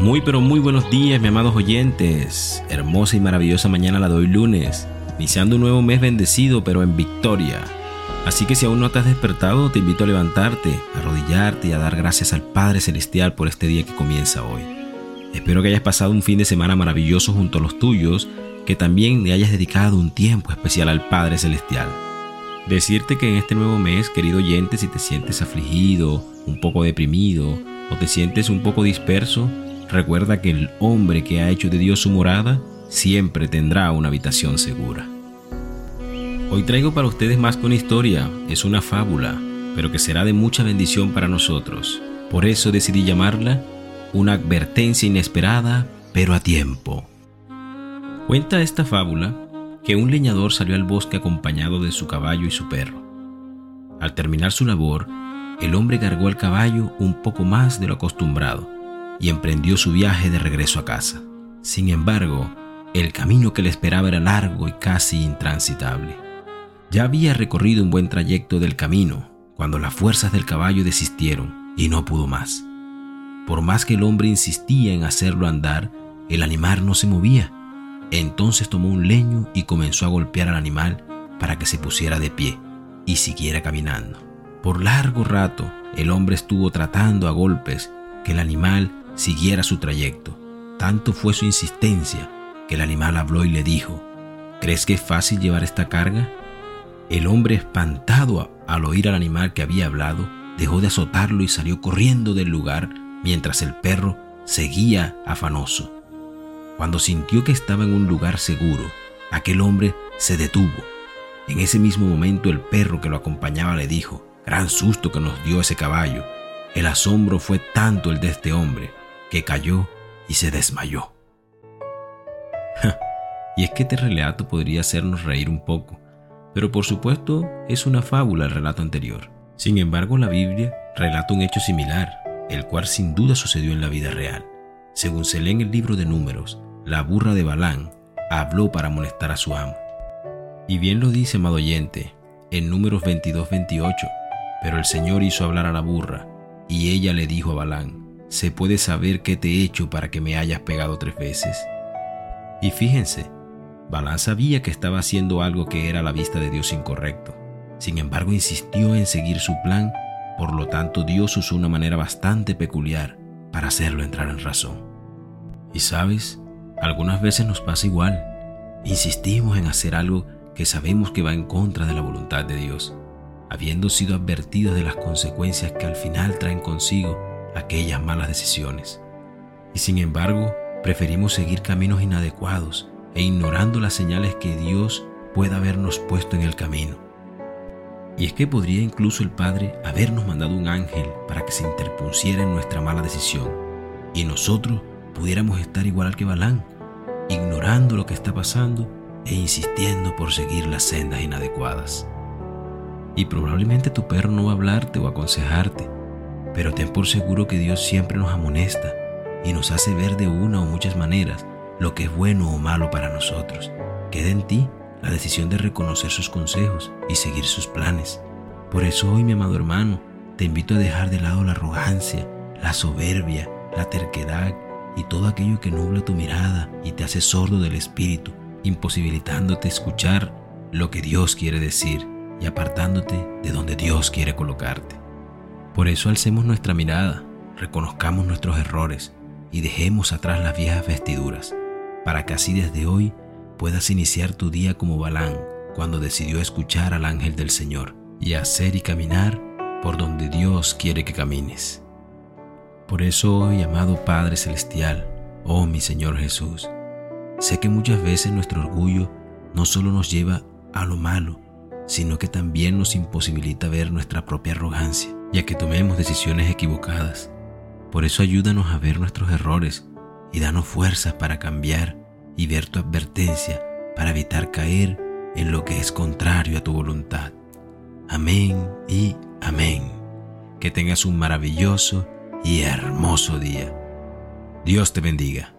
Muy pero muy buenos días, mis amados oyentes. Hermosa y maravillosa mañana la doy lunes, iniciando un nuevo mes bendecido pero en victoria. Así que si aún no te has despertado, te invito a levantarte, a arrodillarte y a dar gracias al Padre Celestial por este día que comienza hoy. Espero que hayas pasado un fin de semana maravilloso junto a los tuyos, que también le hayas dedicado un tiempo especial al Padre Celestial. Decirte que en este nuevo mes, querido oyente, si te sientes afligido, un poco deprimido o te sientes un poco disperso, Recuerda que el hombre que ha hecho de Dios su morada siempre tendrá una habitación segura. Hoy traigo para ustedes más una historia, es una fábula, pero que será de mucha bendición para nosotros. Por eso decidí llamarla una advertencia inesperada, pero a tiempo. Cuenta esta fábula que un leñador salió al bosque acompañado de su caballo y su perro. Al terminar su labor, el hombre cargó al caballo un poco más de lo acostumbrado y emprendió su viaje de regreso a casa. Sin embargo, el camino que le esperaba era largo y casi intransitable. Ya había recorrido un buen trayecto del camino cuando las fuerzas del caballo desistieron y no pudo más. Por más que el hombre insistía en hacerlo andar, el animal no se movía. Entonces tomó un leño y comenzó a golpear al animal para que se pusiera de pie y siguiera caminando. Por largo rato, el hombre estuvo tratando a golpes que el animal siguiera su trayecto. Tanto fue su insistencia que el animal habló y le dijo, ¿crees que es fácil llevar esta carga? El hombre, espantado al oír al animal que había hablado, dejó de azotarlo y salió corriendo del lugar mientras el perro seguía afanoso. Cuando sintió que estaba en un lugar seguro, aquel hombre se detuvo. En ese mismo momento el perro que lo acompañaba le dijo, gran susto que nos dio ese caballo. El asombro fue tanto el de este hombre que cayó y se desmayó. y es que este relato podría hacernos reír un poco, pero por supuesto es una fábula el relato anterior. Sin embargo, la Biblia relata un hecho similar, el cual sin duda sucedió en la vida real. Según se lee en el libro de Números, la burra de Balán habló para molestar a su amo. Y bien lo dice, amado oyente, en Números 22-28, pero el Señor hizo hablar a la burra, y ella le dijo a Balán, se puede saber qué te he hecho para que me hayas pegado tres veces. Y fíjense, Balán sabía que estaba haciendo algo que era a la vista de Dios incorrecto. Sin embargo, insistió en seguir su plan, por lo tanto Dios usó una manera bastante peculiar para hacerlo entrar en razón. Y sabes, algunas veces nos pasa igual. Insistimos en hacer algo que sabemos que va en contra de la voluntad de Dios, habiendo sido advertidos de las consecuencias que al final traen consigo aquellas malas decisiones. Y sin embargo, preferimos seguir caminos inadecuados e ignorando las señales que Dios pueda habernos puesto en el camino. Y es que podría incluso el Padre habernos mandado un ángel para que se interpusiera en nuestra mala decisión y nosotros pudiéramos estar igual que Balán, ignorando lo que está pasando e insistiendo por seguir las sendas inadecuadas. Y probablemente tu perro no va a hablarte o aconsejarte, pero ten por seguro que Dios siempre nos amonesta y nos hace ver de una o muchas maneras lo que es bueno o malo para nosotros. Queda en ti la decisión de reconocer sus consejos y seguir sus planes. Por eso hoy, mi amado hermano, te invito a dejar de lado la arrogancia, la soberbia, la terquedad y todo aquello que nubla tu mirada y te hace sordo del espíritu, imposibilitándote escuchar lo que Dios quiere decir y apartándote de donde Dios quiere colocarte. Por eso alcemos nuestra mirada, reconozcamos nuestros errores y dejemos atrás las viejas vestiduras, para que así desde hoy puedas iniciar tu día como Balán cuando decidió escuchar al ángel del Señor y hacer y caminar por donde Dios quiere que camines. Por eso hoy, amado Padre Celestial, oh mi Señor Jesús, sé que muchas veces nuestro orgullo no solo nos lleva a lo malo, sino que también nos imposibilita ver nuestra propia arrogancia ya que tomemos decisiones equivocadas. Por eso ayúdanos a ver nuestros errores y danos fuerzas para cambiar y ver tu advertencia para evitar caer en lo que es contrario a tu voluntad. Amén y amén. Que tengas un maravilloso y hermoso día. Dios te bendiga.